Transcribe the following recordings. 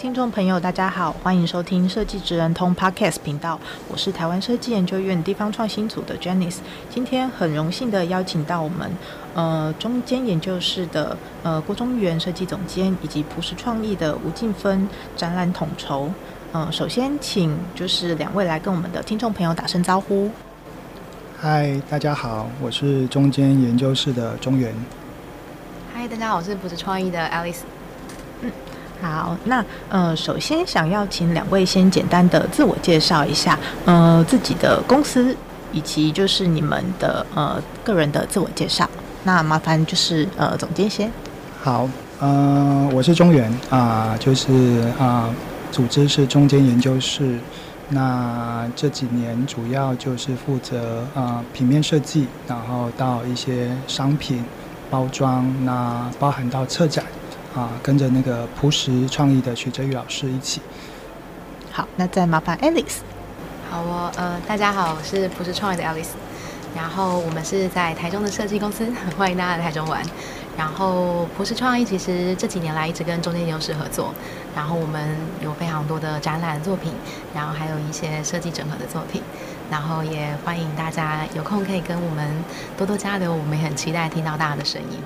听众朋友，大家好，欢迎收听设计职人通 Podcast 频道，我是台湾设计研究院地方创新组的 Janice。今天很荣幸的邀请到我们呃中间研究室的呃郭中元设计总监，以及朴实创意的吴静芬展览统筹。呃，首先请就是两位来跟我们的听众朋友打声招呼。嗨，大家好，我是中间研究室的中原。嗨，大家好，我是朴实创意的 Alice。好，那呃，首先想要请两位先简单的自我介绍一下，呃，自己的公司以及就是你们的呃个人的自我介绍。那麻烦就是呃总监先。好，呃，我是中原啊，就是啊，组织是中间研究室。那这几年主要就是负责呃平面设计，然后到一些商品包装，那包含到策展。啊，跟着那个朴实创意的许哲宇老师一起。好，那再麻烦 Alice。好，哦呃，大家好，我是朴实创意的 Alice。然后我们是在台中的设计公司，欢迎大家来台中玩。然后朴实创意其实这几年来一直跟中间优势合作，然后我们有非常多的展览作品，然后还有一些设计整合的作品。然后也欢迎大家有空可以跟我们多多交流，我们也很期待听到大家的声音。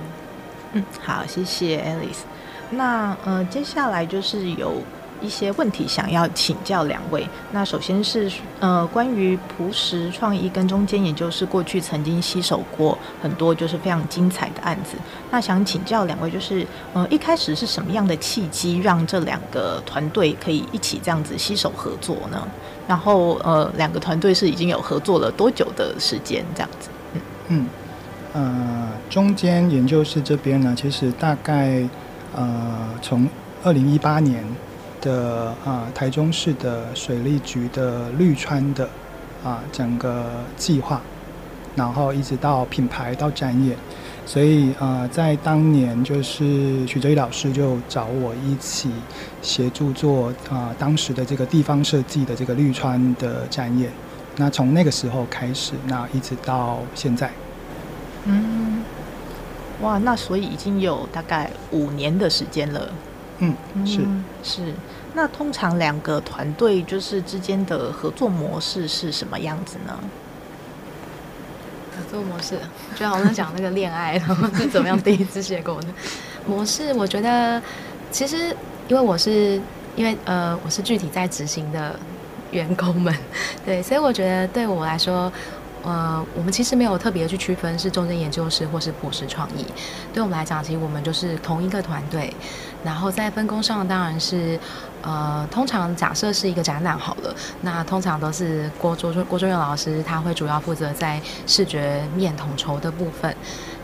嗯，好，谢谢 Alice。那呃，接下来就是有一些问题想要请教两位。那首先是呃，关于朴实创意跟中间也就是过去曾经携手过很多就是非常精彩的案子。那想请教两位，就是呃，一开始是什么样的契机让这两个团队可以一起这样子携手合作呢？然后呃，两个团队是已经有合作了多久的时间？这样子，嗯嗯呃，中间研究室这边呢，其实大概。呃，从二零一八年的啊、台中市的水利局的绿川的啊、整个计划，然后一直到品牌到展演，所以呃在当年就是许哲宇老师就找我一起协助做啊、当时的这个地方设计的这个绿川的展演，那从那个时候开始，那一直到现在，嗯。哇，那所以已经有大概五年的时间了。嗯，是是。那通常两个团队就是之间的合作模式是什么样子呢？合作模式，就好像讲那个恋爱，然 后是怎么样第一次结果呢？模式，我觉得其实因为我是因为呃我是具体在执行的员工们，对，所以我觉得对我来说。呃，我们其实没有特别去区分是中间研究室或是朴实创意，对我们来讲，其实我们就是同一个团队。然后在分工上，当然是，呃，通常假设是一个展览好了，那通常都是郭卓郭中元老师他会主要负责在视觉面统筹的部分。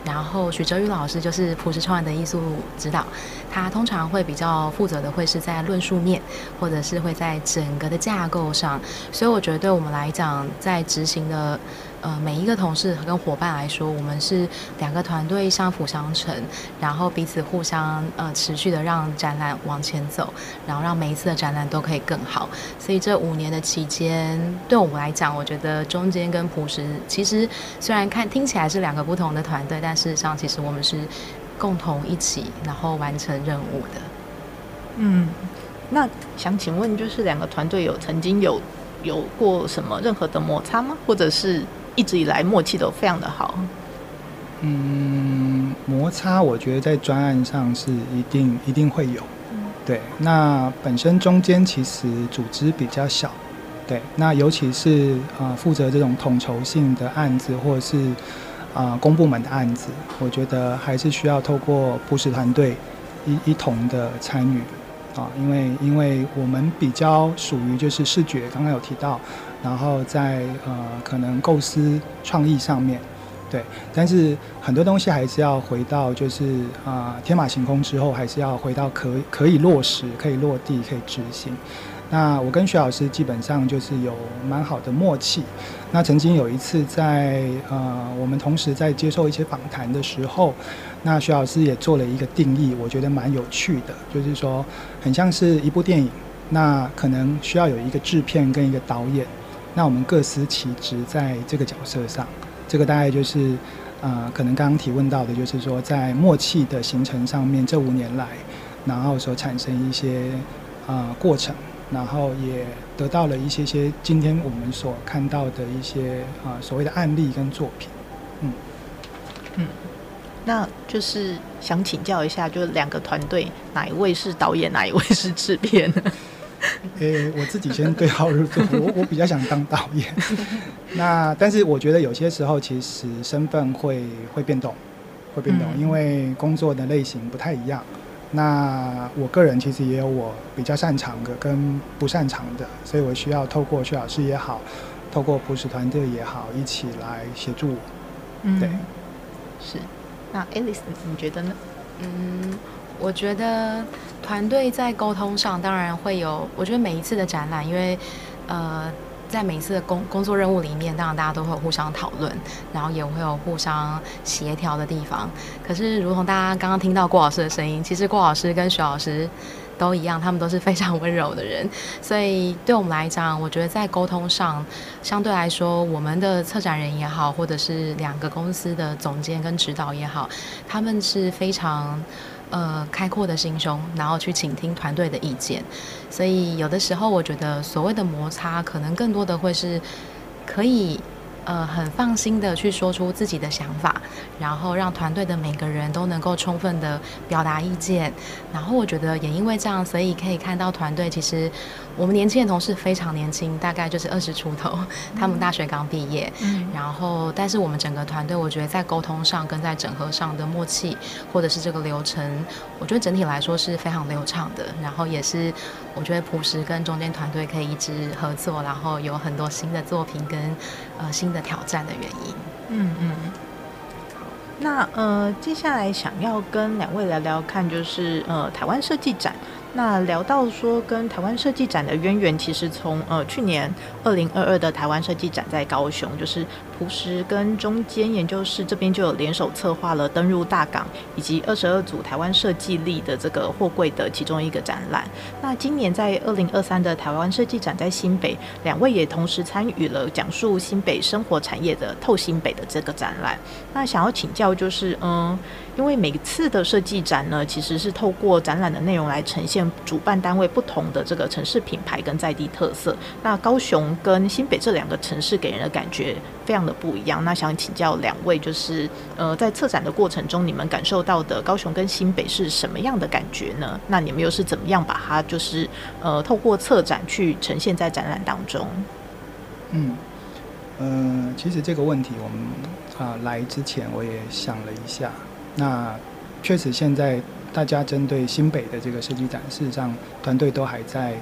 然后许哲宇老师就是朴实创意的艺术指导，他通常会比较负责的会是在论述面，或者是会在整个的架构上。所以我觉得对我们来讲，在执行的呃每一个同事跟伙伴来说，我们是两个团队相辅相成，然后彼此互相呃持续的让展览往前走，然后让每一次的展览都可以更好。所以这五年的期间，对我们来讲，我觉得中间跟朴实其实虽然看听起来是两个不同的团队，但但事实上，其实我们是共同一起，然后完成任务的。嗯，那想请问，就是两个团队有曾经有有过什么任何的摩擦吗？或者是一直以来默契都非常的好？嗯，摩擦我觉得在专案上是一定一定会有。嗯，对。那本身中间其实组织比较小，对。那尤其是啊，呃，负责这种统筹性的案子，或者是。啊、呃，公部门的案子，我觉得还是需要透过朴实团队一一同的参与啊，因为因为我们比较属于就是视觉，刚刚有提到，然后在呃可能构思创意上面，对，但是很多东西还是要回到就是啊、天马行空之后，还是要回到可可以落实、可以落地、可以执行。那我跟徐老师基本上就是有蛮好的默契。那曾经有一次在呃我们同时在接受一些访谈的时候，那徐老师也做了一个定义，我觉得蛮有趣的，就是说很像是一部电影，那可能需要有一个制片跟一个导演，那我们各司其职在这个角色上。这个大概就是呃可能刚刚提问到的，就是说在默契的形成上面，这五年来，然后所产生一些呃过程。然后也得到了一些些今天我们所看到的一些啊所谓的案例跟作品，嗯嗯，那就是想请教一下，就是两个团队哪一位是导演，哪一位是制片？诶，我自己先对号入座，我我比较想当导演。那但是我觉得有些时候其实身份会会变动，会变动，嗯、因为工作的类型不太一样。那我个人其实也有我比较擅长的跟不擅长的，所以我需要透过薛老师也好，透过朴实团队也好，一起来协助我。嗯，对，是。那 Alice，你觉得呢？嗯，我觉得团队在沟通上当然会有，我觉得每一次的展览，因为呃。在每一次的工工作任务里面，当然大家都会有互相讨论，然后也会有互相协调的地方。可是，如同大家刚刚听到郭老师的声音，其实郭老师跟徐老师都一样，他们都是非常温柔的人。所以，对我们来讲，我觉得在沟通上，相对来说，我们的策展人也好，或者是两个公司的总监跟指导也好，他们是非常。呃，开阔的心胸，然后去倾听团队的意见，所以有的时候我觉得所谓的摩擦，可能更多的会是可以。呃，很放心的去说出自己的想法，然后让团队的每个人都能够充分的表达意见。然后我觉得也因为这样，所以可以看到团队其实我们年轻的同事非常年轻，大概就是二十出头，他们大学刚毕业。嗯。然后，但是我们整个团队，我觉得在沟通上跟在整合上的默契，或者是这个流程，我觉得整体来说是非常流畅的。然后也是我觉得朴实跟中间团队可以一直合作，然后有很多新的作品跟呃新。的挑战的原因，嗯嗯，好，那呃，接下来想要跟两位聊聊看，就是呃，台湾设计展。那聊到说跟台湾设计展的渊源，其实从呃去年二零二二的台湾设计展在高雄，就是朴实跟中间研究室这边就有联手策划了登入大港以及二十二组台湾设计力的这个货柜的其中一个展览。那今年在二零二三的台湾设计展在新北，两位也同时参与了讲述新北生活产业的透新北的这个展览。那想要请教就是嗯。因为每次的设计展呢，其实是透过展览的内容来呈现主办单位不同的这个城市品牌跟在地特色。那高雄跟新北这两个城市给人的感觉非常的不一样。那想请教两位，就是呃，在策展的过程中，你们感受到的高雄跟新北是什么样的感觉呢？那你们又是怎么样把它就是呃透过策展去呈现在展览当中？嗯，呃，其实这个问题我们啊、来之前我也想了一下。那确实，现在大家针对新北的这个设计展，事实上团队都还在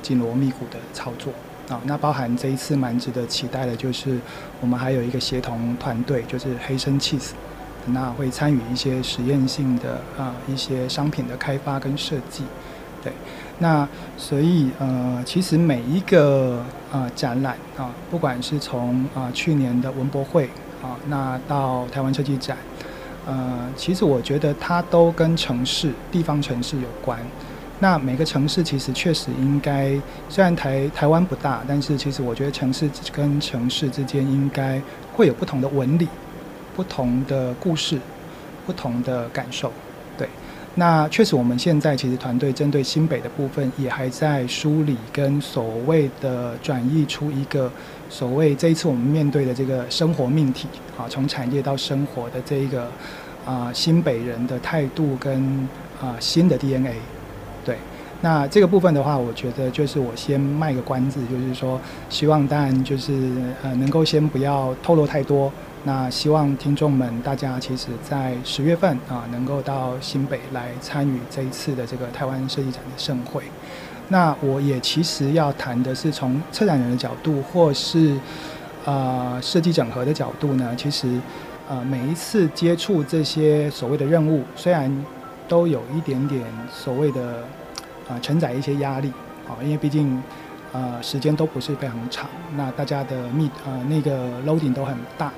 紧锣密鼓的操作啊。那包含这一次蛮值得期待的，就是我们还有一个协同团队，就是黑森气死，那会参与一些实验性的啊一些商品的开发跟设计。对，那所以呃，其实每一个啊展览啊，不管是从啊去年的文博会啊，那到台湾设计展。呃，其实我觉得它都跟城市、地方城市有关。那每个城市其实确实应该，虽然台台湾不大，但是其实我觉得城市跟城市之间应该会有不同的纹理、不同的故事、不同的感受。对，那确实我们现在其实团队针对新北的部分也还在梳理跟所谓的转译出一个。所谓这一次我们面对的这个生活命题啊，从产业到生活的这一个啊新北人的态度跟啊新的 DNA，对，那这个部分的话，我觉得就是我先卖个关子，就是说希望当然就是呃能够先不要透露太多，那希望听众们大家其实在十月份啊能够到新北来参与这一次的这个台湾设计展的盛会。那我也其实要谈的是从策展人的角度，或是呃设计整合的角度呢。其实呃，每一次接触这些所谓的任务，虽然都有一点点所谓的啊、呃、承载一些压力，啊、因为毕竟呃时间都不是非常长，那大家的密呃那个 loading 都很大。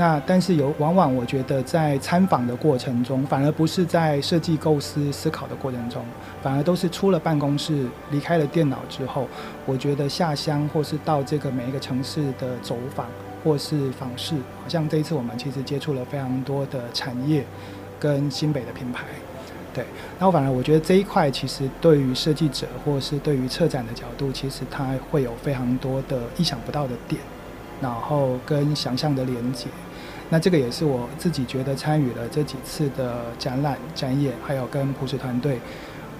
那但是有往往我觉得在参访的过程中，反而不是在设计构思思考的过程中，反而都是出了办公室，离开了电脑之后，我觉得下乡或是到这个每一个城市的走访或是访视，好像这一次我们其实接触了非常多的产业跟新北的品牌，对，然后反而我觉得这一块其实对于设计者或是对于策展的角度，其实它会有非常多的意想不到的点，然后跟想象的连接。那这个也是我自己觉得参与了这几次的展览、展演，还有跟朴实团队，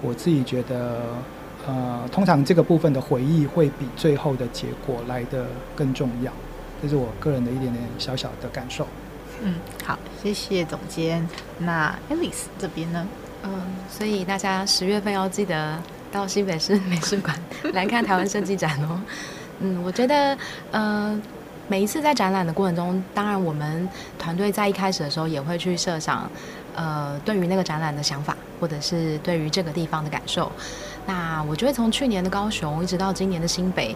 我自己觉得，呃，通常这个部分的回忆会比最后的结果来得更重要，这是我个人的一点点小小的感受。嗯，好，谢谢总监。那 Alice 这边呢？嗯，所以大家十月份要记得到新北市美术馆来看台湾设计展哦。嗯，我觉得，呃。每一次在展览的过程中，当然我们团队在一开始的时候也会去设想，呃，对于那个展览的想法，或者是对于这个地方的感受。那我觉得从去年的高雄一直到今年的新北。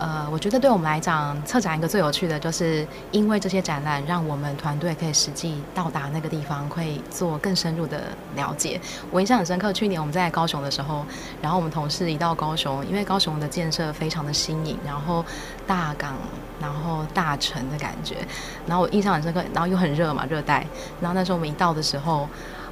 呃，我觉得对我们来讲，策展一个最有趣的就是，因为这些展览，让我们团队可以实际到达那个地方，可以做更深入的了解。我印象很深刻，去年我们在高雄的时候，然后我们同事一到高雄，因为高雄的建设非常的新颖，然后大港，然后大城的感觉，然后我印象很深刻，然后又很热嘛，热带，然后那时候我们一到的时候。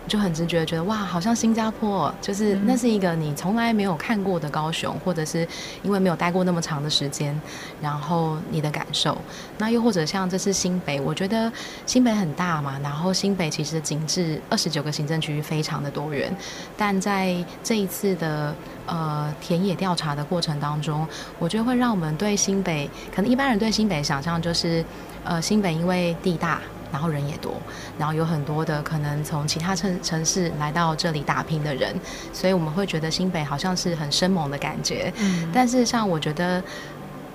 就很直觉觉得哇，好像新加坡，就是那是一个你从来没有看过的高雄，或者是因为没有待过那么长的时间，然后你的感受。那又或者像这次新北，我觉得新北很大嘛，然后新北其实景致二十九个行政区域非常的多元，但在这一次的呃田野调查的过程当中，我觉得会让我们对新北，可能一般人对新北想象就是呃新北因为地大。然后人也多，然后有很多的可能从其他城城市来到这里打拼的人，所以我们会觉得新北好像是很生猛的感觉。嗯，但事实上，我觉得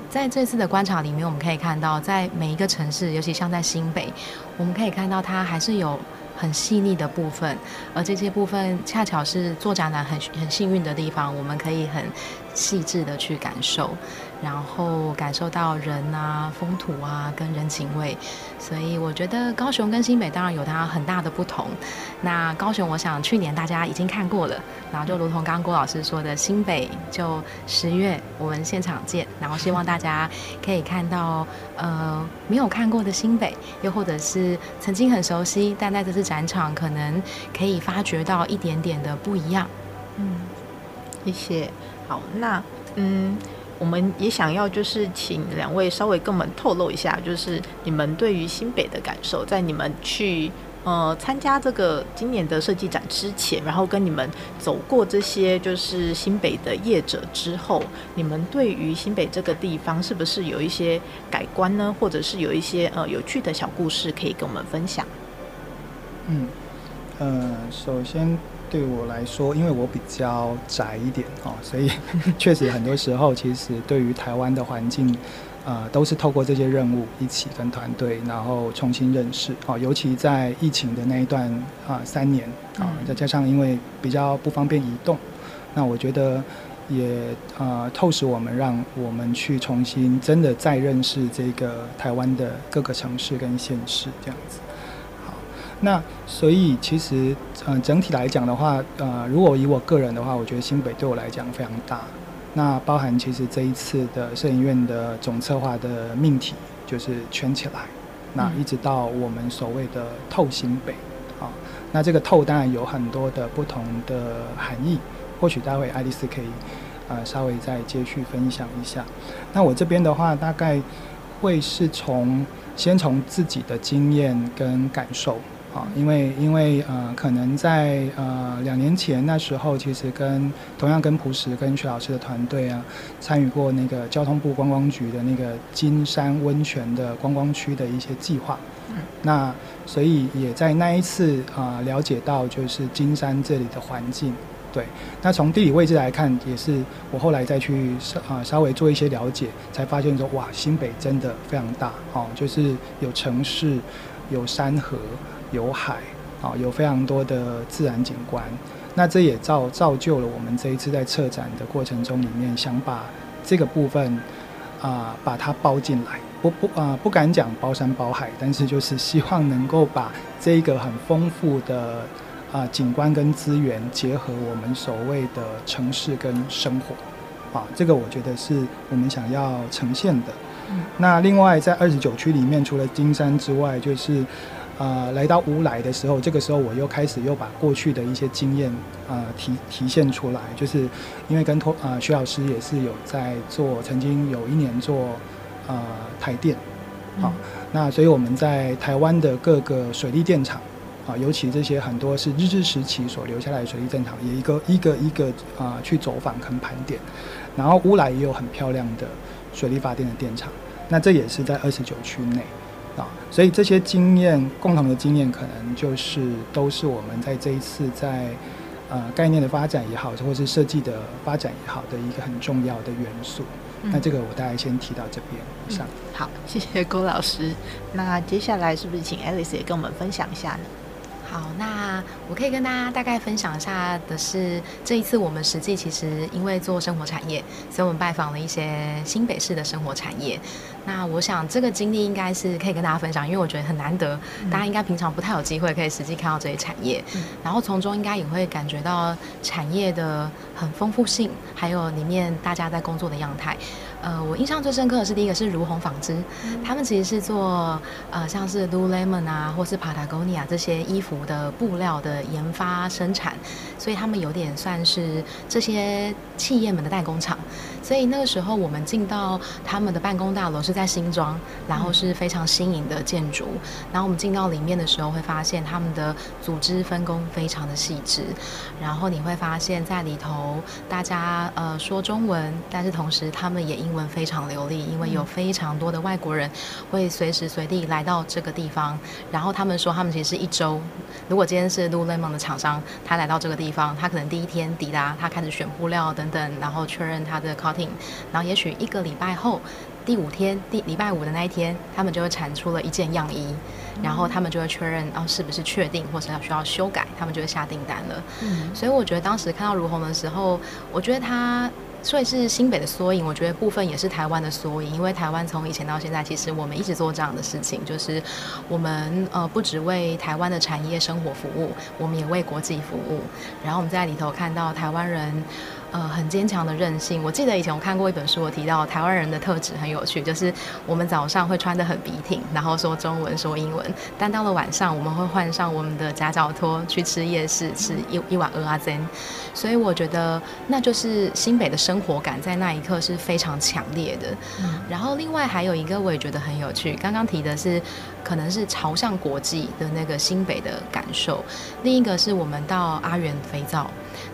在这次的观察里面，我们可以看到，在每一个城市，尤其像在新北，我们可以看到它还是有很细腻的部分，而这些部分恰巧是做展览很很幸运的地方，我们可以很细致的去感受。然后感受到人啊、风土啊跟人情味，所以我觉得高雄跟新北当然有它很大的不同。那高雄，我想去年大家已经看过了，然后就如同刚郭老师说的，新北就十月我们现场见。然后希望大家可以看到呃没有看过的新北，又或者是曾经很熟悉，但在这次场可能可以发掘到一点点的不一样。嗯，谢谢。好，那嗯。我们也想要，就是请两位稍微跟我们透露一下，就是你们对于新北的感受，在你们去呃参加这个今年的设计展之前，然后跟你们走过这些就是新北的业者之后，你们对于新北这个地方是不是有一些改观呢？或者是有一些呃有趣的小故事可以跟我们分享？嗯，呃，首先。对我来说，因为我比较宅一点哦，所以 确实很多时候，其实对于台湾的环境，呃，都是透过这些任务一起跟团队，然后重新认识哦。尤其在疫情的那一段啊，三年啊，再加上因为比较不方便移动，那我觉得也呃，透视我们，让我们去重新真的再认识这个台湾的各个城市跟县市这样子。那所以其实，呃，整体来讲的话，呃，如果以我个人的话，我觉得新北对我来讲非常大。那包含其实这一次的摄影院的总策划的命题就是圈起来，那一直到我们所谓的透新北，啊，那这个透当然有很多的不同的含义，或许待会爱丽丝可以，呃，稍微再接续分享一下。那我这边的话，大概会是从先从自己的经验跟感受。啊，因为因为呃，可能在呃两年前那时候，其实跟同样跟朴实跟徐老师的团队啊，参与过那个交通部观光局的那个金山温泉的观光区的一些计划。嗯。那所以也在那一次啊、呃，了解到就是金山这里的环境。对。那从地理位置来看，也是我后来再去稍啊稍微做一些了解，才发现说哇，新北真的非常大哦，就是有城市。有山河，有海，啊，有非常多的自然景观。那这也造造就了我们这一次在策展的过程中里面，想把这个部分啊、呃，把它包进来。不不啊、呃，不敢讲包山包海，但是就是希望能够把这个很丰富的啊、呃、景观跟资源结合我们所谓的城市跟生活，啊，这个我觉得是我们想要呈现的。嗯、那另外在二十九区里面，除了金山之外，就是。呃，来到乌来的时候，这个时候我又开始又把过去的一些经验呃提体现出来，就是因为跟托呃徐老师也是有在做，曾经有一年做呃台电，好、嗯，那所以我们在台湾的各个水利电厂啊，尤其这些很多是日治时期所留下来的水利电厂，也一个一个一个啊、呃、去走访跟盘点，然后乌来也有很漂亮的水利发电的电厂，那这也是在二十九区内。啊，所以这些经验，共同的经验，可能就是都是我们在这一次在呃概念的发展也好，或是设计的发展也好的一个很重要的元素。嗯、那这个我大概先提到这边以上、嗯。好，谢谢郭老师。那接下来是不是请 Alice 也跟我们分享一下呢？好，那我可以跟大家大概分享一下的是，这一次我们实际其实因为做生活产业，所以我们拜访了一些新北市的生活产业。那我想这个经历应该是可以跟大家分享，因为我觉得很难得，嗯、大家应该平常不太有机会可以实际看到这些产业，嗯、然后从中应该也会感觉到产业的很丰富性，还有里面大家在工作的样态。呃，我印象最深刻的是第一个是如虹纺织，嗯、他们其实是做呃像是 Lululemon 啊，或是 Patagonia 这些衣服的布料的研发生产，所以他们有点算是这些企业们的代工厂。所以那个时候我们进到他们的办公大楼是在新庄，然后是非常新颖的建筑。然后我们进到里面的时候会发现他们的组织分工非常的细致，然后你会发现在里头大家呃说中文，但是同时他们也因英文非常流利，因为有非常多的外国人会随时随地来到这个地方。然后他们说，他们其实是一周。如果今天是 Lululemon 的厂商，他来到这个地方，他可能第一天抵达，他开始选布料等等，然后确认他的 cutting。然后也许一个礼拜后，第五天，第礼拜五的那一天，他们就会产出了一件样衣，然后他们就会确认哦是不是确定，或者要需要修改，他们就会下订单了。嗯，所以我觉得当时看到如虹的时候，我觉得他。所以是新北的缩影，我觉得部分也是台湾的缩影，因为台湾从以前到现在，其实我们一直做这样的事情，就是我们呃不只为台湾的产业生活服务，我们也为国际服务。然后我们在里头看到台湾人。呃，很坚强的韧性。我记得以前我看过一本书，我提到台湾人的特质很有趣，就是我们早上会穿得很笔挺，然后说中文、说英文，但到了晚上，我们会换上我们的夹脚拖去吃夜市，吃一一碗蚵仔煎。所以我觉得那就是新北的生活感，在那一刻是非常强烈的。嗯、然后另外还有一个我也觉得很有趣，刚刚提的是可能是朝向国际的那个新北的感受，另一个是我们到阿元肥皂。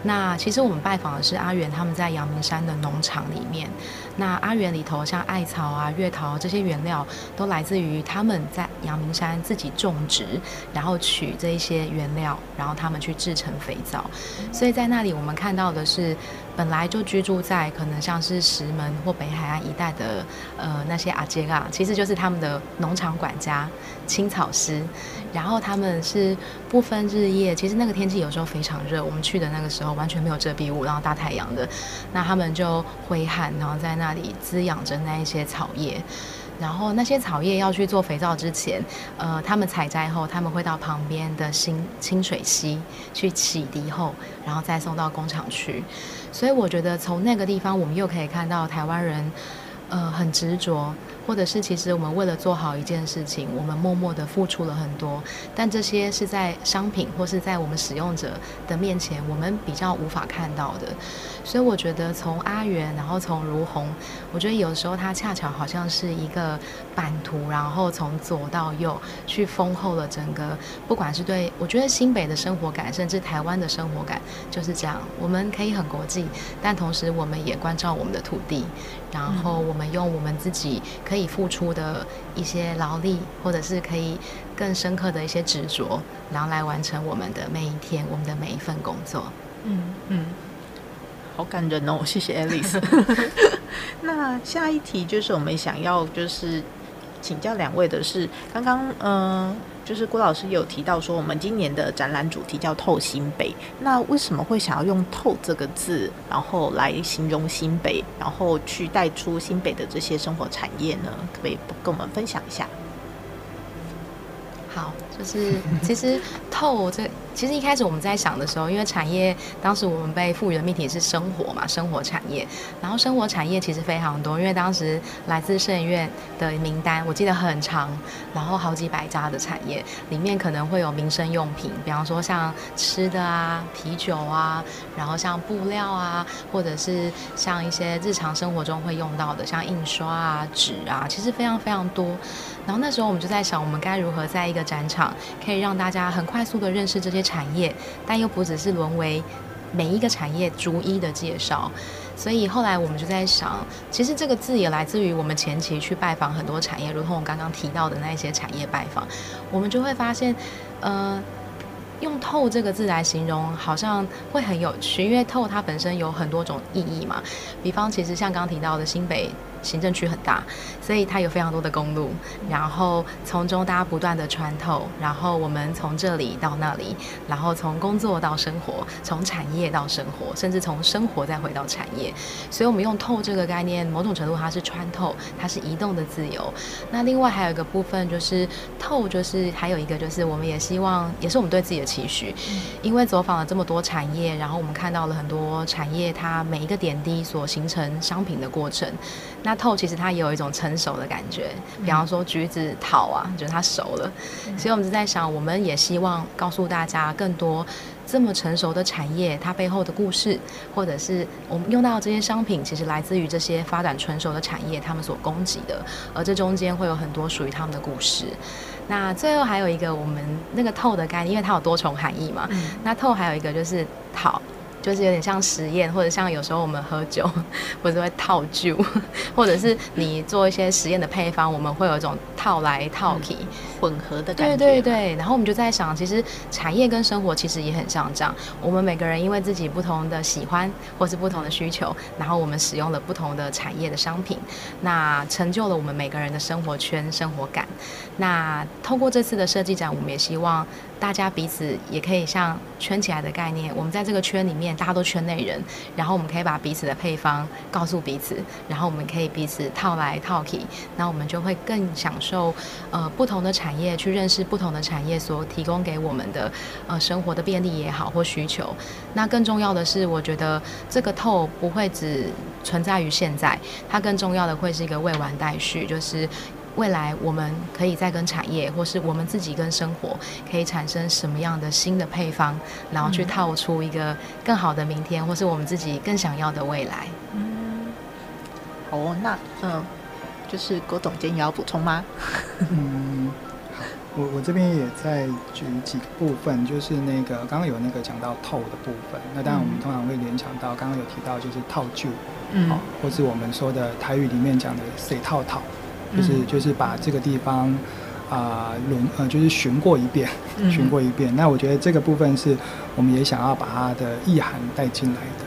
那其实我们拜访的是阿元，他们在阳明山的农场里面。那阿元里头，像艾草啊、月桃这些原料，都来自于他们在阳明山自己种植，然后取这一些原料，然后他们去制成肥皂。所以在那里，我们看到的是。本来就居住在可能像是石门或北海岸一带的呃那些阿杰啊，其实就是他们的农场管家、青草师，然后他们是不分日夜，其实那个天气有时候非常热，我们去的那个时候完全没有遮蔽物，然后大太阳的，那他们就挥汗，然后在那里滋养着那一些草叶。然后那些草叶要去做肥皂之前，呃，他们采摘后，他们会到旁边的新清水溪去洗涤后，然后再送到工厂去。所以我觉得从那个地方，我们又可以看到台湾人，呃，很执着。或者是，其实我们为了做好一件事情，我们默默的付出了很多，但这些是在商品或是在我们使用者的面前，我们比较无法看到的。所以我觉得从阿元，然后从如虹，我觉得有时候它恰巧好像是一个版图，然后从左到右去丰厚了整个，不管是对我觉得新北的生活感，甚至台湾的生活感就是这样。我们可以很国际，但同时我们也关照我们的土地。然后我们用我们自己可以付出的一些劳力，或者是可以更深刻的一些执着，然后来完成我们的每一天，我们的每一份工作。嗯嗯，好感人哦，谢谢 Alice。那下一题就是我们想要就是请教两位的是，刚刚嗯。就是郭老师有提到说，我们今年的展览主题叫“透新北”。那为什么会想要用“透”这个字，然后来形容新北，然后去带出新北的这些生活产业呢？可不可以跟我们分享一下？好，就是其实“透”这。其实一开始我们在想的时候，因为产业当时我们被赋予的命题是生活嘛，生活产业。然后生活产业其实非常多，因为当时来自圣院的名单我记得很长，然后好几百家的产业里面可能会有民生用品，比方说像吃的啊、啤酒啊，然后像布料啊，或者是像一些日常生活中会用到的，像印刷啊、纸啊，其实非常非常多。然后那时候我们就在想，我们该如何在一个展场可以让大家很快速的认识这些。产业，但又不只是沦为每一个产业逐一的介绍，所以后来我们就在想，其实这个字也来自于我们前期去拜访很多产业，如同我刚刚提到的那一些产业拜访，我们就会发现，呃，用“透”这个字来形容，好像会很有趣，因为“透”它本身有很多种意义嘛，比方其实像刚提到的新北。行政区很大，所以它有非常多的公路，然后从中大家不断的穿透，然后我们从这里到那里，然后从工作到生活，从产业到生活，甚至从生活再回到产业，所以我们用“透”这个概念，某种程度它是穿透，它是移动的自由。那另外还有一个部分就是“透”，就是还有一个就是我们也希望，也是我们对自己的期许，因为走访了这么多产业，然后我们看到了很多产业它每一个点滴所形成商品的过程。那透其实它也有一种成熟的感觉，比方说橘子桃啊，就是它熟了，所以我们就在想，我们也希望告诉大家更多这么成熟的产业它背后的故事，或者是我们用到这些商品，其实来自于这些发展成熟的产业他们所供给的，而这中间会有很多属于他们的故事。那最后还有一个我们那个透的概念，因为它有多重含义嘛，那透还有一个就是讨。就是有点像实验，或者像有时候我们喝酒，或者会套酒，或者是你做一些实验的配方，我们会有一种套来套去、嗯、混合的感觉。对对对，然后我们就在想，其实产业跟生活其实也很像这样。我们每个人因为自己不同的喜欢或是不同的需求，然后我们使用了不同的产业的商品，那成就了我们每个人的生活圈、生活感。那透过这次的设计展，我们也希望。大家彼此也可以像圈起来的概念，我们在这个圈里面，大家都圈内人，然后我们可以把彼此的配方告诉彼此，然后我们可以彼此套来套去，那我们就会更享受呃不同的产业，去认识不同的产业所提供给我们的呃生活的便利也好或需求。那更重要的是，我觉得这个透不会只存在于现在，它更重要的会是一个未完待续，就是。未来我们可以再跟产业，或是我们自己跟生活，可以产生什么样的新的配方，然后去套出一个更好的明天，或是我们自己更想要的未来。嗯，好哦，那嗯，就是郭总监也要补充吗？嗯，我我这边也在举几个部分，就是那个刚刚有那个讲到透的部分，那当然我们通常会联想到刚刚有提到就是套旧，嗯，或是我们说的台语里面讲的水套套。就是就是把这个地方啊轮呃就是巡过一遍，巡过一遍。那我觉得这个部分是我们也想要把它的意涵带进来的。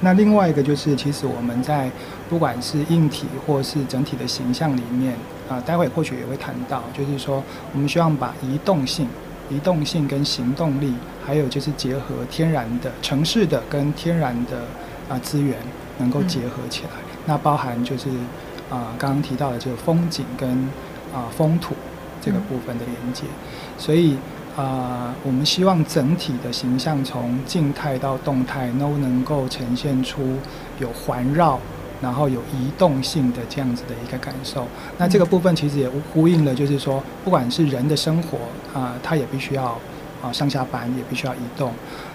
那另外一个就是，其实我们在不管是硬体或是整体的形象里面啊，待会或许也会谈到，就是说我们希望把移动性、移动性跟行动力，还有就是结合天然的城市的跟天然的啊资源能够结合起来。那包含就是。啊，刚刚提到的就是风景跟啊风土这个部分的连接，所以啊，我们希望整体的形象从静态到动态都能够呈现出有环绕，然后有移动性的这样子的一个感受。那这个部分其实也呼应了，就是说，不管是人的生活啊，它也必须要。啊，上下班也必须要移动，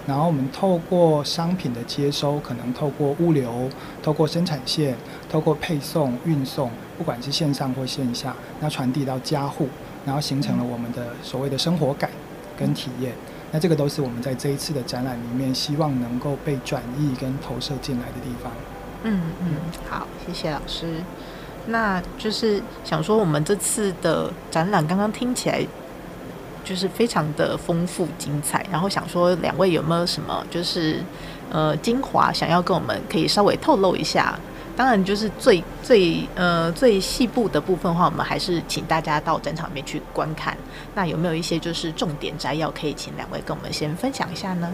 然后我们透过商品的接收，可能透过物流，透过生产线，透过配送、运送，不管是线上或线下，那传递到家户，然后形成了我们的所谓的生活感跟体验。那这个都是我们在这一次的展览里面希望能够被转移跟投射进来的地方。嗯嗯，好，谢谢老师。那就是想说，我们这次的展览刚刚听起来。就是非常的丰富精彩，然后想说两位有没有什么就是呃精华想要跟我们可以稍微透露一下，当然就是最最呃最细部的部分的话，我们还是请大家到展场里面去观看。那有没有一些就是重点摘要，可以请两位跟我们先分享一下呢？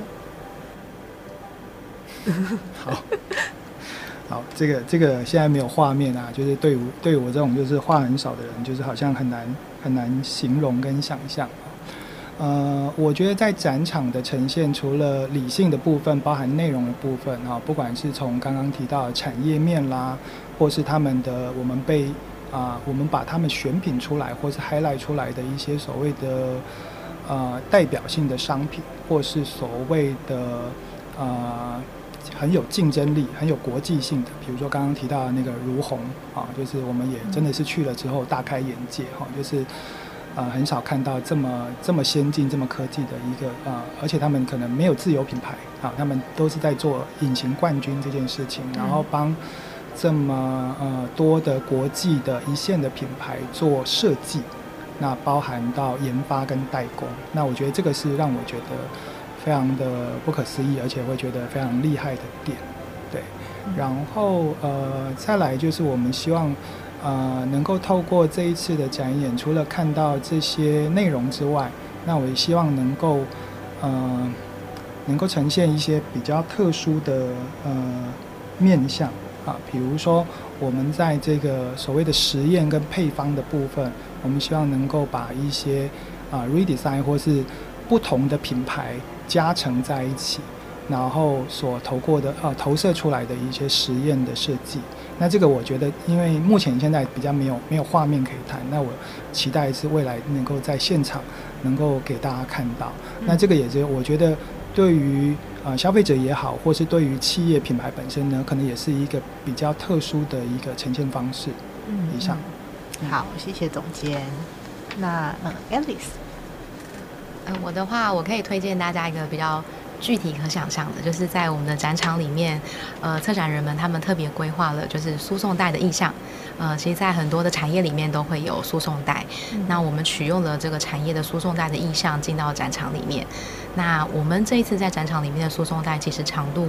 好，好，这个这个现在没有画面啊，就是对于对我这种就是话很少的人，就是好像很难很难形容跟想象。呃，我觉得在展场的呈现，除了理性的部分，包含内容的部分啊，不管是从刚刚提到的产业面啦，或是他们的我们被啊、我们把他们选品出来，或是 highlight 出来的一些所谓的呃代表性的商品，或是所谓的呃很有竞争力、很有国际性的，比如说刚刚提到的那个如虹啊，就是我们也真的是去了之后大开眼界哈，就是。呃，很少看到这么这么先进、这么科技的一个呃，而且他们可能没有自有品牌啊，他们都是在做隐形冠军这件事情，然后帮这么呃多的国际的一线的品牌做设计，那包含到研发跟代工，那我觉得这个是让我觉得非常的不可思议，而且会觉得非常厉害的点，对，然后呃再来就是我们希望。呃，能够透过这一次的展演，除了看到这些内容之外，那我也希望能够，呃，能够呈现一些比较特殊的呃面相啊，比如说我们在这个所谓的实验跟配方的部分，我们希望能够把一些啊 redesign 或是不同的品牌加成在一起，然后所投过的呃投射出来的一些实验的设计。那这个我觉得，因为目前现在比较没有没有画面可以谈，那我期待是未来能够在现场能够给大家看到。那这个也是我觉得对于呃消费者也好，或是对于企业品牌本身呢，可能也是一个比较特殊的一个呈现方式。嗯，以上。好，谢谢总监。那嗯，Alice，呃，我的话，我可以推荐大家一个比较。具体可想象的，就是在我们的展场里面，呃，策展人们他们特别规划了，就是输送带的意象。呃，其实，在很多的产业里面都会有输送带。嗯、那我们取用了这个产业的输送带的意象进到展场里面。那我们这一次在展场里面的输送带其实长度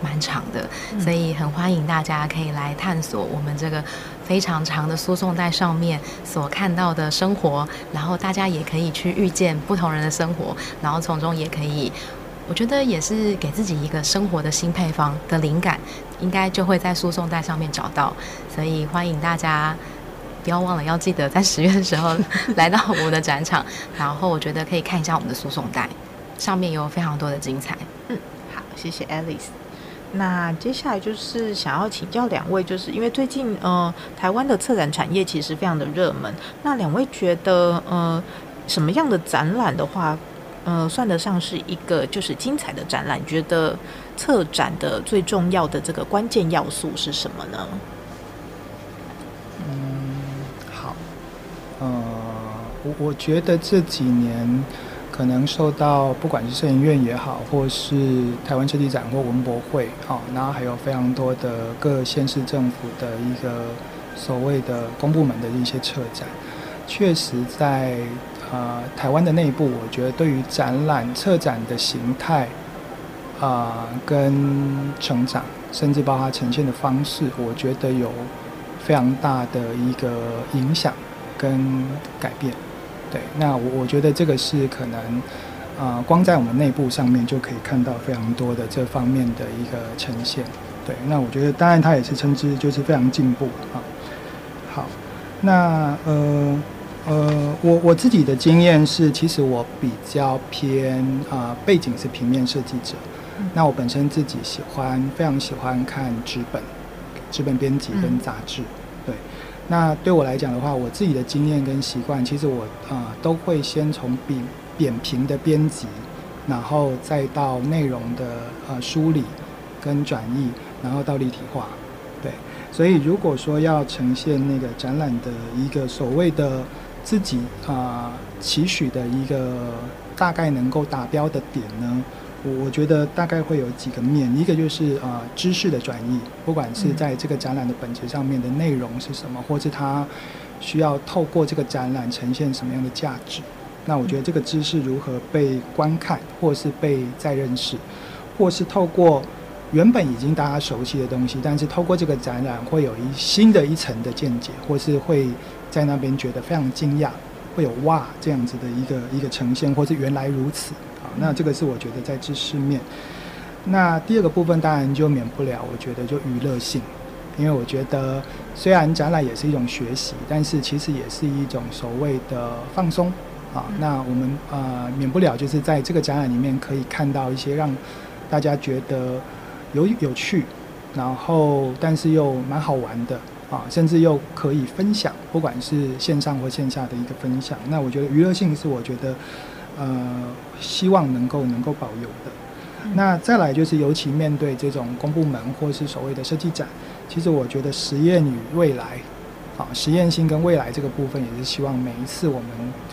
蛮长的，嗯、所以很欢迎大家可以来探索我们这个非常长的输送带上面所看到的生活。然后大家也可以去遇见不同人的生活，然后从中也可以。我觉得也是给自己一个生活的新配方的灵感，应该就会在输送带上面找到。所以欢迎大家，不要忘了要记得在十月的时候 来到我们的展场。然后我觉得可以看一下我们的输送带，上面有非常多的精彩。嗯，好，谢谢 Alice。那接下来就是想要请教两位，就是因为最近呃台湾的策展产业其实非常的热门，那两位觉得呃什么样的展览的话？呃，算得上是一个就是精彩的展览。觉得策展的最重要的这个关键要素是什么呢？嗯，好，呃，我我觉得这几年可能受到不管是摄影院也好，或是台湾设计展或文博会，好、然后还有非常多的各县市政府的一个所谓的公部门的一些策展，确实在。呃，台湾的内部，我觉得对于展览策展的形态，啊、跟成长，甚至包括呈现的方式，我觉得有非常大的一个影响跟改变。对，那我我觉得这个是可能，啊、光在我们内部上面就可以看到非常多的这方面的一个呈现。对，那我觉得当然它也是称之就是非常进步啊。好，那呃。呃，我我自己的经验是，其实我比较偏啊、呃，背景是平面设计者。嗯、那我本身自己喜欢，非常喜欢看纸本、纸本编辑跟杂志。嗯、对，那对我来讲的话，我自己的经验跟习惯，其实我啊、呃、都会先从扁扁平的编辑，然后再到内容的呃梳理跟转译，然后到立体化。对，所以如果说要呈现那个展览的一个所谓的。自己啊、呃、期许的一个大概能够达标的点呢，我我觉得大概会有几个面，一个就是啊、呃、知识的转移，不管是在这个展览的本质上面的内容是什么，或是它需要透过这个展览呈现什么样的价值，那我觉得这个知识如何被观看，或是被再认识，或是透过原本已经大家熟悉的东西，但是透过这个展览，会有一新的一层的见解，或是会在那边觉得非常惊讶，会有哇这样子的一个一个呈现，或是原来如此啊。那这个是我觉得在知识面。那第二个部分当然就免不了，我觉得就娱乐性，因为我觉得虽然展览也是一种学习，但是其实也是一种所谓的放松啊。那我们呃免不了就是在这个展览里面可以看到一些让大家觉得。有有趣，然后但是又蛮好玩的啊，甚至又可以分享，不管是线上或线下的一个分享。那我觉得娱乐性是我觉得呃希望能够能够保有的。嗯。那再来就是尤其面对这种公部门或是所谓的设计展，其实我觉得实验与未来啊，实验性跟未来这个部分也是希望每一次我们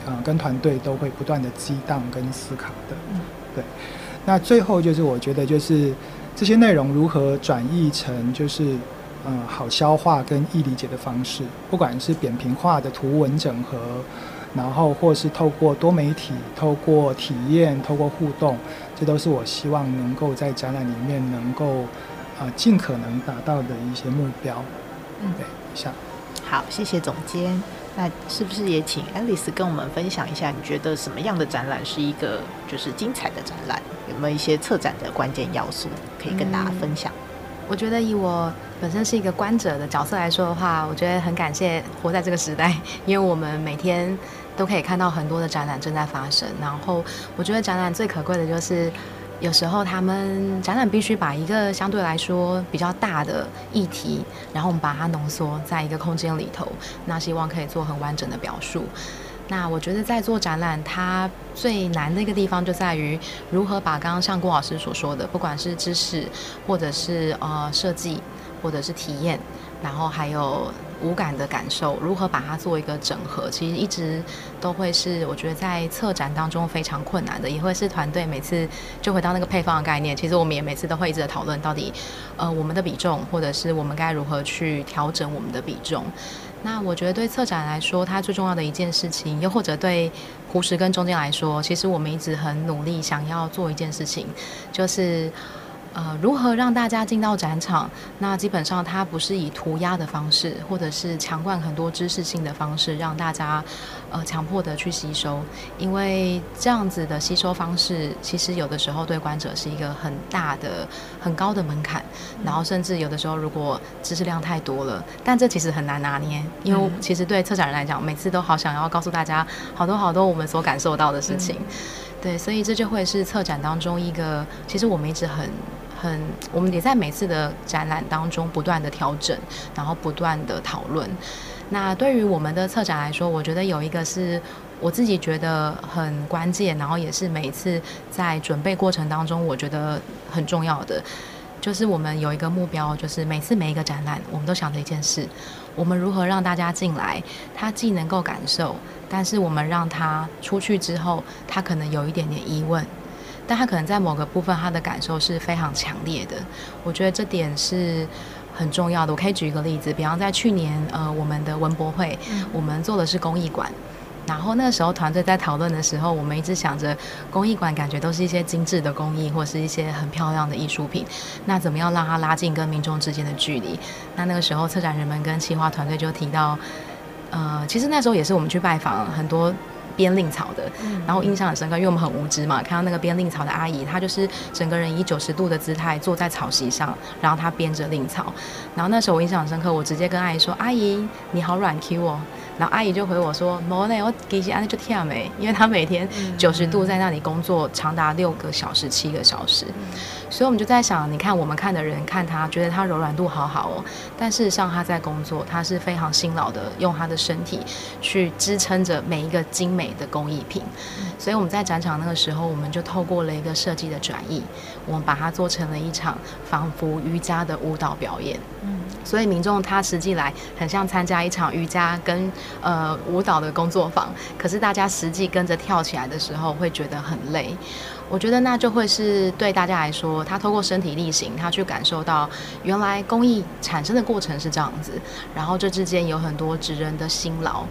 呃跟团队都会不断的激荡跟思考的。嗯。对。那最后就是我觉得就是。这些内容如何转译成就是，嗯，好消化跟易理解的方式，不管是扁平化的图文整合，然后或是透过多媒体、透过体验、透过互动，这都是我希望能够在展览里面能够，啊，尽可能达到的一些目标。嗯，对，以上。好，谢谢总监。那是不是也请 Alice 跟我们分享一下，你觉得什么样的展览是一个就是精彩的展览？有没有一些策展的关键要素可以跟大家分享？嗯，我觉得以我本身是一个观者的角色来说的话，我觉得很感谢活在这个时代，因为我们每天都可以看到很多的展览正在发生。然后我觉得展览最可贵的就是。有时候他们展览必须把一个相对来说比较大的议题，然后我们把它浓缩在一个空间里头，那希望可以做很完整的表述。那我觉得在做展览，它最难的一个地方就在于如何把刚刚像郭老师所说的，不管是知识，或者是呃设计，或者是体验，然后还有。无感的感受，如何把它做一个整合，其实一直都会是我觉得在策展当中非常困难的，也会是团队每次就回到那个配方的概念。其实我们也每次都会一直讨论到底，呃，我们的比重，或者是我们该如何去调整我们的比重。那我觉得对策展来说，它最重要的一件事情，又或者对胡石跟中间来说，其实我们一直很努力想要做一件事情，就是。呃，如何让大家进到展场？那基本上它不是以涂鸦的方式，或者是强灌很多知识性的方式，让大家呃强迫的去吸收。因为这样子的吸收方式，其实有的时候对观者是一个很大的、很高的门槛。然后甚至有的时候，如果知识量太多了，但这其实很难拿捏。因为其实对策展人来讲，每次都好想要告诉大家好多好多我们所感受到的事情。对，所以这就会是策展当中一个，其实我们一直很。很，我们也在每次的展览当中不断的调整，然后不断的讨论。那对于我们的策展来说，我觉得有一个是我自己觉得很关键，然后也是每次在准备过程当中，我觉得很重要的，就是我们有一个目标，就是每次每一个展览，我们都想着一件事：我们如何让大家进来，他既能够感受，但是我们让他出去之后，他可能有一点点疑问。但他可能在某个部分，他的感受是非常强烈的。我觉得这点是很重要的。我可以举一个例子，比方在去年，呃，我们的文博会，嗯、我们做的是公益馆。然后那个时候团队在讨论的时候，我们一直想着公益馆感觉都是一些精致的工艺，或是一些很漂亮的艺术品。那怎么样让它拉近跟民众之间的距离？那那个时候策展人们跟企划团队就提到，呃，其实那时候也是我们去拜访很多。编令草的，然后印象很深刻，因为我们很无知嘛，看到那个编令草的阿姨，她就是整个人以九十度的姿态坐在草席上，然后她编着令草，然后那时候我印象很深刻，我直接跟阿姨说：“阿姨，你好软 Q 哦。”然后阿姨就回我说：“莫内，我给些安利就跳没，因为她每天九十度在那里工作，长达六个小时、七个小时。”所以我们就在想，你看我们看的人看他，觉得他柔软度好好哦，但事实上他在工作，他是非常辛劳的，用他的身体去支撑着每一个精美的工艺品。所以我们在展场那个时候，我们就透过了一个设计的转译，我们把它做成了一场仿佛瑜伽的舞蹈表演。嗯，所以民众他实际来很像参加一场瑜伽跟呃舞蹈的工作坊，可是大家实际跟着跳起来的时候会觉得很累。我觉得那就会是对大家来说，他透过身体力行，他去感受到原来公益产生的过程是这样子，然后这之间有很多职人的辛劳。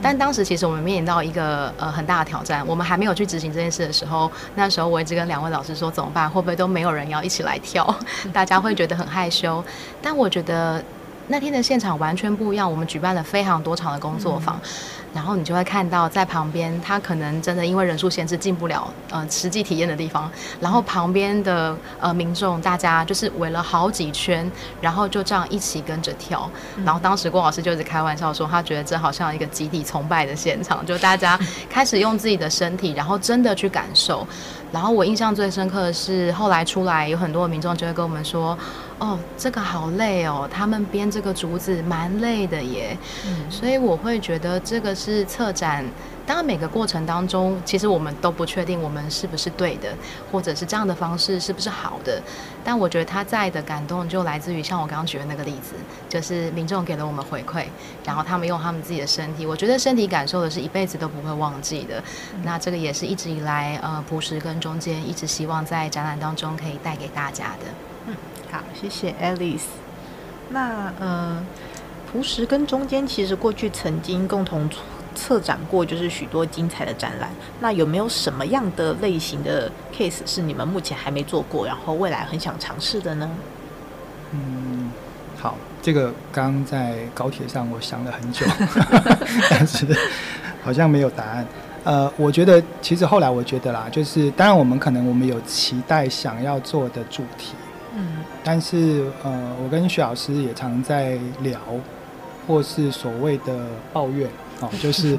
但当时其实我们面临到一个呃很大的挑战，我们还没有去执行这件事的时候，那时候我一直跟两位老师说怎么办？会不会都没有人要一起来跳？大家会觉得很害羞。但我觉得那天的现场完全不一样，我们举办了非常多场的工作坊。嗯然后你就会看到，在旁边，他可能真的因为人数限制进不了呃实际体验的地方。然后旁边的呃民众，大家就是围了好几圈，然后就这样一起跟着跳。然后当时郭老师就一直开玩笑说，他觉得这好像一个集体崇拜的现场，就大家开始用自己的身体，然后真的去感受。然后我印象最深刻的是，后来出来有很多民众就会跟我们说。哦，这个好累哦，他们编这个竹子蛮累的耶，嗯，所以我会觉得这个是策展。当然，每个过程当中，其实我们都不确定我们是不是对的，或者是这样的方式是不是好的。但我觉得他在的感动就来自于像我刚刚举的那个例子，就是民众给了我们回馈，然后他们用他们自己的身体，我觉得身体感受的是一辈子都不会忘记的。那这个也是一直以来呃朴实跟中间一直希望在展览当中可以带给大家的。嗯，好，谢谢 Alice。那呃，朴实跟中间其实过去曾经共同。策展过就是许多精彩的展览，那有没有什么样的类型的 case 是你们目前还没做过，然后未来很想尝试的呢？嗯，好，这个刚刚在高铁上我想了很久，但是好像没有答案。呃，我觉得其实后来我觉得啦，就是当然我们可能我们有期待想要做的主题，嗯，但是呃，我跟徐老师也常在聊，或是所谓的抱怨。哦，就是，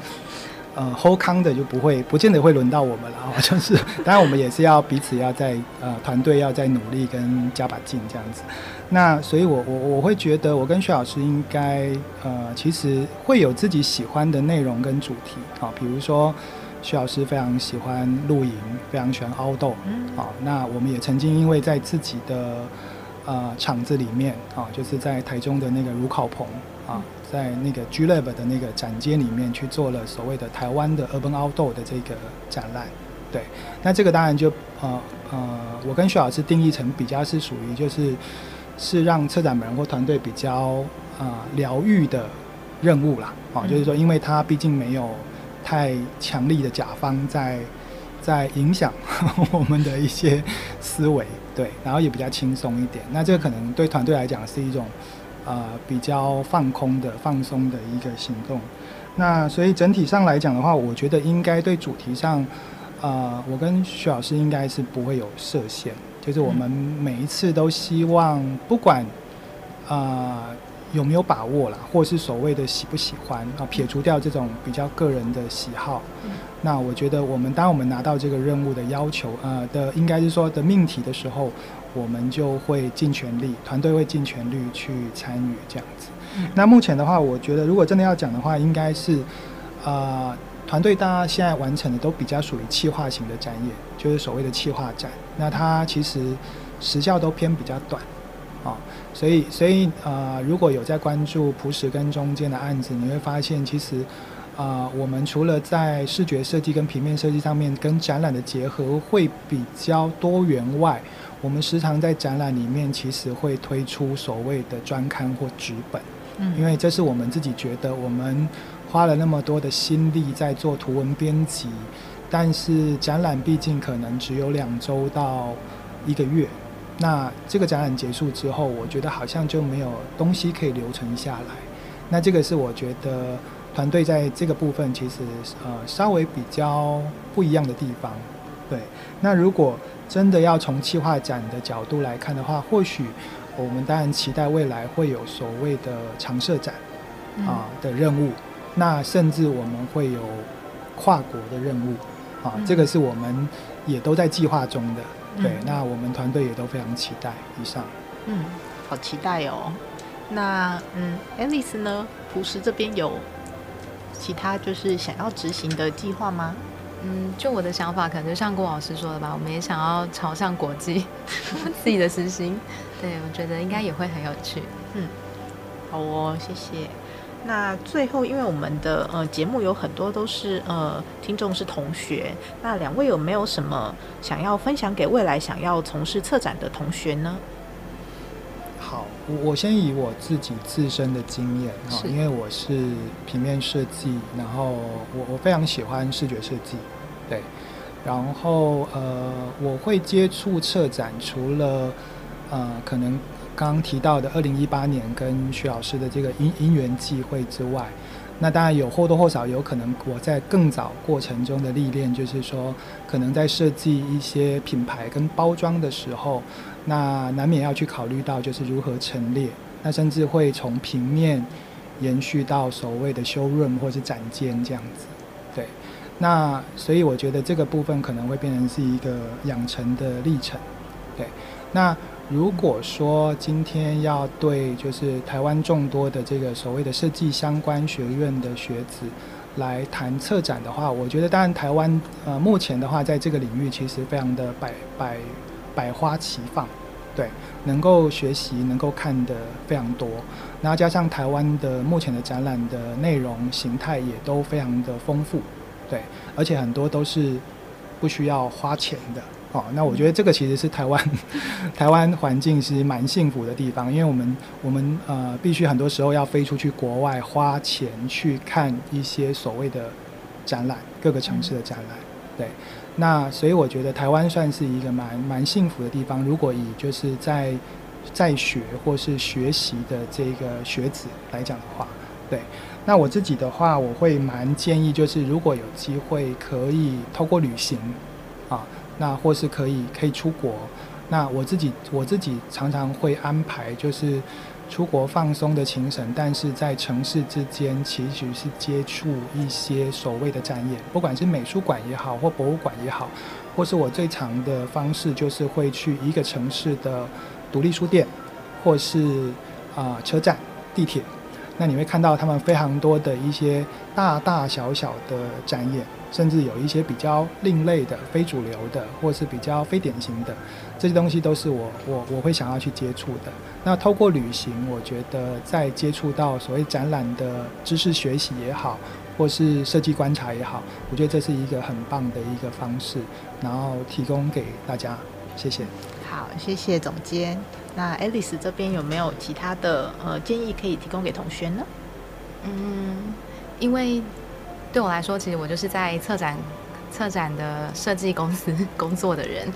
呃，，hold 康的就不会，不见得会轮到我们了。哦，就是，当然我们也是要彼此要在呃团队要再努力跟加把劲这样子。那所以我，我我会觉得，我跟徐老师应该呃，其实会有自己喜欢的内容跟主题。啊，哦，比如说徐老师非常喜欢露营，非常喜欢 outdoor。嗯。啊，那我们也曾经因为在自己的呃厂子里面啊，哦，就是在台中的那个炉烤棚啊。哦在那个 G-Lab 的那个展间里面去做了所谓的台湾的 Urban Outdoor 的这个展览，对，那这个当然就呃呃，我跟徐老师定义成比较是属于就是是让策展人或团队比较啊疗愈的任务啦，啊、哦，就是说因为他毕竟没有太强力的甲方在在影响 我们的一些思维，对，然后也比较轻松一点，那这个可能对团队来讲是一种。呃，比较放空的、放松的一个行动。那所以整体上来讲的话，我觉得应该对主题上，呃，我跟徐老师应该是不会有设限。就是我们每一次都希望，不管啊、呃、有没有把握啦，或是所谓的喜不喜欢啊，撇除掉这种比较个人的喜好。那我觉得，我们当我们拿到这个任务的要求，呃的，应该是说的命题的时候。我们就会尽全力，团队会尽全力去参与这样子。嗯、那目前的话，我觉得如果真的要讲的话，应该是，呃，团队大家现在完成的都比较属于企划型的展演，就是所谓的企划展。那它其实时效都偏比较短，啊、哦，所以所以呃，如果有在关注朴实跟中间的案子，你会发现其实，啊、呃，我们除了在视觉设计跟平面设计上面跟展览的结合会比较多元外，我们时常在展览里面，其实会推出所谓的专刊或纸本，嗯，因为这是我们自己觉得，我们花了那么多的心力在做图文编辑，但是展览毕竟可能只有两周到一个月，那这个展览结束之后，我觉得好像就没有东西可以留存下来，那这个是我觉得团队在这个部分其实呃稍微比较不一样的地方，对，那如果。真的要从企划展的角度来看的话，或许我们当然期待未来会有所谓的常设展啊的任务，嗯、那甚至我们会有跨国的任务啊，嗯、这个是我们也都在计划中的。对，嗯、那我们团队也都非常期待。以上，嗯，好期待哦。那嗯，Alice 呢？朴实这边有其他就是想要执行的计划吗？嗯，就我的想法，可能就像郭老师说的吧，我们也想要朝向国际，自己的实行。对，我觉得应该也会很有趣。嗯，好哦，谢谢。那最后，因为我们的呃节目有很多都是呃听众是同学，那两位有没有什么想要分享给未来想要从事策展的同学呢？好，我我先以我自己自身的经验啊，因为我是平面设计，然后我我非常喜欢视觉设计，对，然后呃我会接触策展，除了呃可能。刚刚提到的二零一八年跟徐老师的这个因因缘际会之外，那当然有或多或少有可能我在更早过程中的历练，就是说可能在设计一些品牌跟包装的时候，那难免要去考虑到就是如何陈列，那甚至会从平面延续到所谓的修润或是展间这样子，对，那所以我觉得这个部分可能会变成是一个养成的历程，对，那。如果说今天要对就是台湾众多的这个所谓的设计相关学院的学子来谈策展的话，我觉得当然台湾呃目前的话，在这个领域其实非常的百百百花齐放，对，能够学习能够看的非常多，然后加上台湾的目前的展览的内容形态也都非常的丰富，对，而且很多都是不需要花钱的。哦，那我觉得这个其实是台湾，台湾环境是蛮幸福的地方，因为我们我们呃必须很多时候要飞出去国外花钱去看一些所谓的展览，各个城市的展览，对，那所以我觉得台湾算是一个蛮蛮幸福的地方。如果以就是在在学或是学习的这个学子来讲的话，对，那我自己的话，我会蛮建议就是如果有机会可以透过旅行啊。那或是可以可以出国，那我自己我自己常常会安排就是出国放松的行程，但是在城市之间其实是接触一些所谓的展演，不管是美术馆也好，或博物馆也好，或是我最常的方式就是会去一个城市的独立书店，或是啊、车站、地铁，那你会看到他们非常多的一些大大小小的展演。甚至有一些比较另类的、非主流的，或是比较非典型的，这些东西都是我我我会想要去接触的。那透过旅行，我觉得在接触到所谓展览的知识学习也好，或是设计观察也好，我觉得这是一个很棒的一个方式，然后提供给大家。谢谢。好，谢谢总监。那 Alice 这边有没有其他的呃建议可以提供给同学呢？嗯，因为。对我来说，其实我就是在策展、策展的设计公司 工作的人。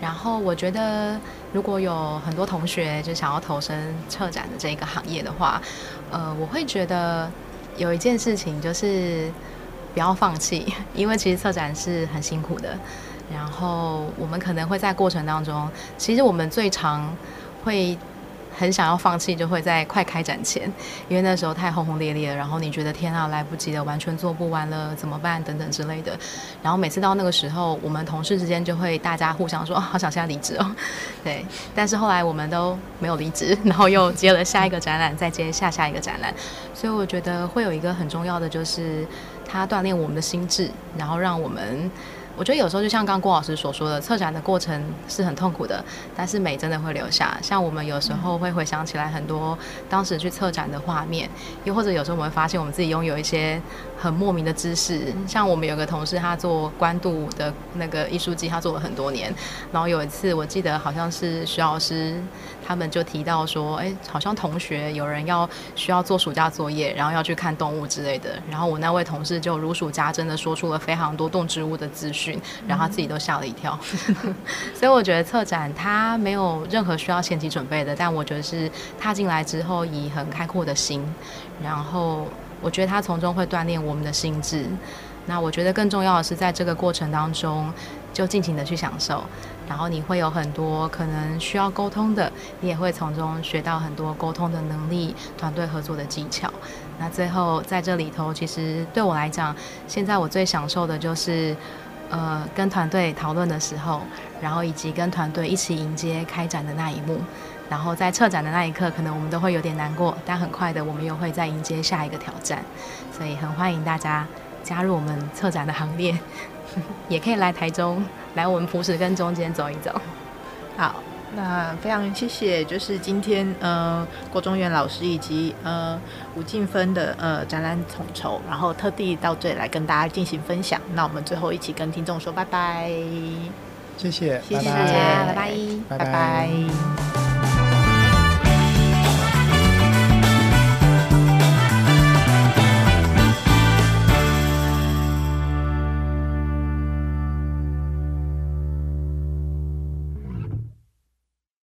然后我觉得，如果有很多同学就想要投身策展的这个行业的话，呃，我会觉得有一件事情就是不要放弃，因为其实策展是很辛苦的。然后我们可能会在过程当中，其实我们最常会。很想要放弃，就会在快开展前，因为那时候太轰轰烈烈了，然后你觉得天啊，来不及了，完全做不完了，怎么办？等等之类的。然后每次到那个时候，我们同事之间就会大家互相说，好想现在离职哦。对，但是后来我们都没有离职，然后又接了下一个展览，再接下下一个展览。所以我觉得会有一个很重要的，就是它锻炼我们的心智，然后让我们。我觉得有时候就像刚郭老师所说的，策展的过程是很痛苦的，但是美真的会留下。像我们有时候会回想起来很多当时去策展的画面，又或者有时候我们会发现我们自己拥有一些很莫名的知识。像我们有个同事，他做关渡的那个艺术季，他做了很多年。然后有一次我记得好像是徐老师他们就提到说，哎，好像同学有人要需要做暑假作业，然后要去看动物之类的。然后我那位同事就如数家珍的说出了非常多动植物的资讯。然后他自己都吓了一跳，所以我觉得策展他没有任何需要前期准备的，但我觉得是踏进来之后以很开阔的心，然后我觉得他从中会锻炼我们的心智。那我觉得更重要的是在这个过程当中就尽情的去享受，然后你会有很多可能需要沟通的，你也会从中学到很多沟通的能力、团队合作的技巧。那最后在这里头，其实对我来讲，现在我最享受的就是。呃，跟团队讨论的时候，然后以及跟团队一起迎接开展的那一幕，然后在策展的那一刻，可能我们都会有点难过，但很快的，我们又会再迎接下一个挑战。所以很欢迎大家加入我们策展的行列，也可以来台中，来我们朴实跟中间走一走。好，那非常谢谢，就是今天呃郭中元老师以及呃吴静芬的呃展览统筹，然后特地到这里来跟大家进行分享。那我们最后一起跟听众说拜拜，谢谢，谢谢大家，拜拜，拜拜。拜拜。